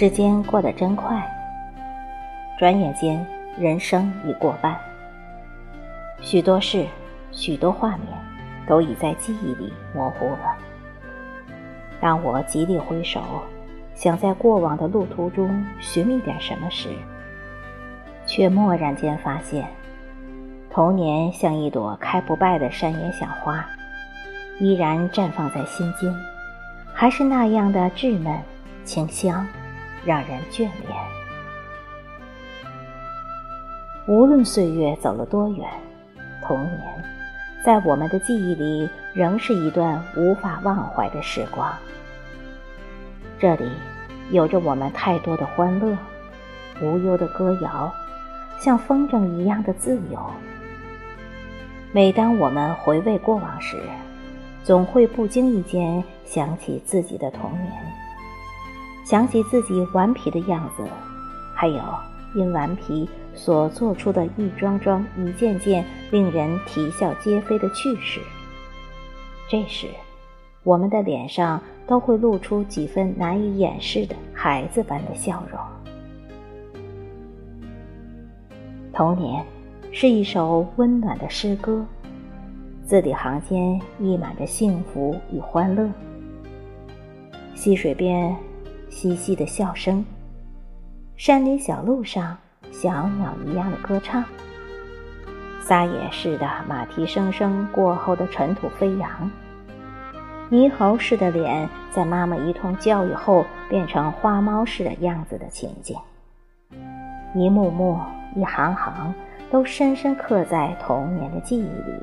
时间过得真快，转眼间人生已过半。许多事，许多画面，都已在记忆里模糊了。当我极力挥手，想在过往的路途中寻觅点什么时，却蓦然间发现，童年像一朵开不败的山野小花，依然绽放在心间，还是那样的稚嫩清香。让人眷恋。无论岁月走了多远，童年在我们的记忆里仍是一段无法忘怀的时光。这里有着我们太多的欢乐，无忧的歌谣，像风筝一样的自由。每当我们回味过往时，总会不经意间想起自己的童年。想起自己顽皮的样子，还有因顽皮所做出的一桩桩、一件件令人啼笑皆非的趣事，这时，我们的脸上都会露出几分难以掩饰的孩子般的笑容。童年是一首温暖的诗歌，字里行间溢满着幸福与欢乐。溪水边。嬉戏的笑声，山林小路上小鸟一样的歌唱，撒野似的马蹄声声过后的尘土飞扬，猕猴似的脸在妈妈一通教育后变成花猫似的样子的情景，一幕幕、一行行，都深深刻在童年的记忆里，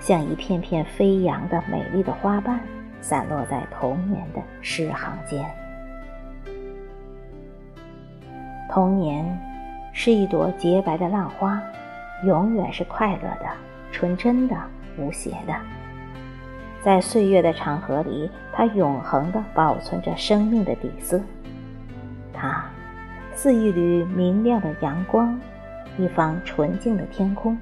像一片片飞扬的美丽的花瓣，散落在童年的诗行间。童年是一朵洁白的浪花，永远是快乐的、纯真的、无邪的。在岁月的长河里，它永恒地保存着生命的底色。它似一缕明亮的阳光，一方纯净的天空，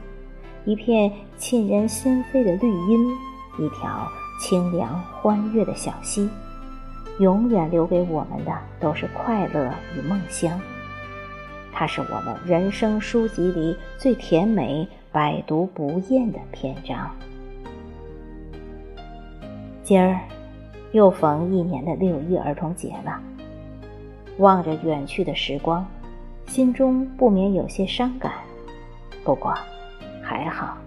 一片沁人心扉的绿荫，一条清凉欢悦的小溪，永远留给我们的都是快乐与梦乡。它是我们人生书籍里最甜美、百读不厌的篇章。今儿又逢一年的六一儿童节了，望着远去的时光，心中不免有些伤感。不过还好，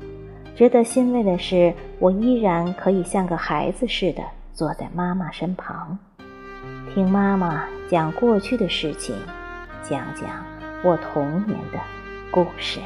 值得欣慰的是，我依然可以像个孩子似的坐在妈妈身旁，听妈妈讲过去的事情，讲讲。我童年的故事。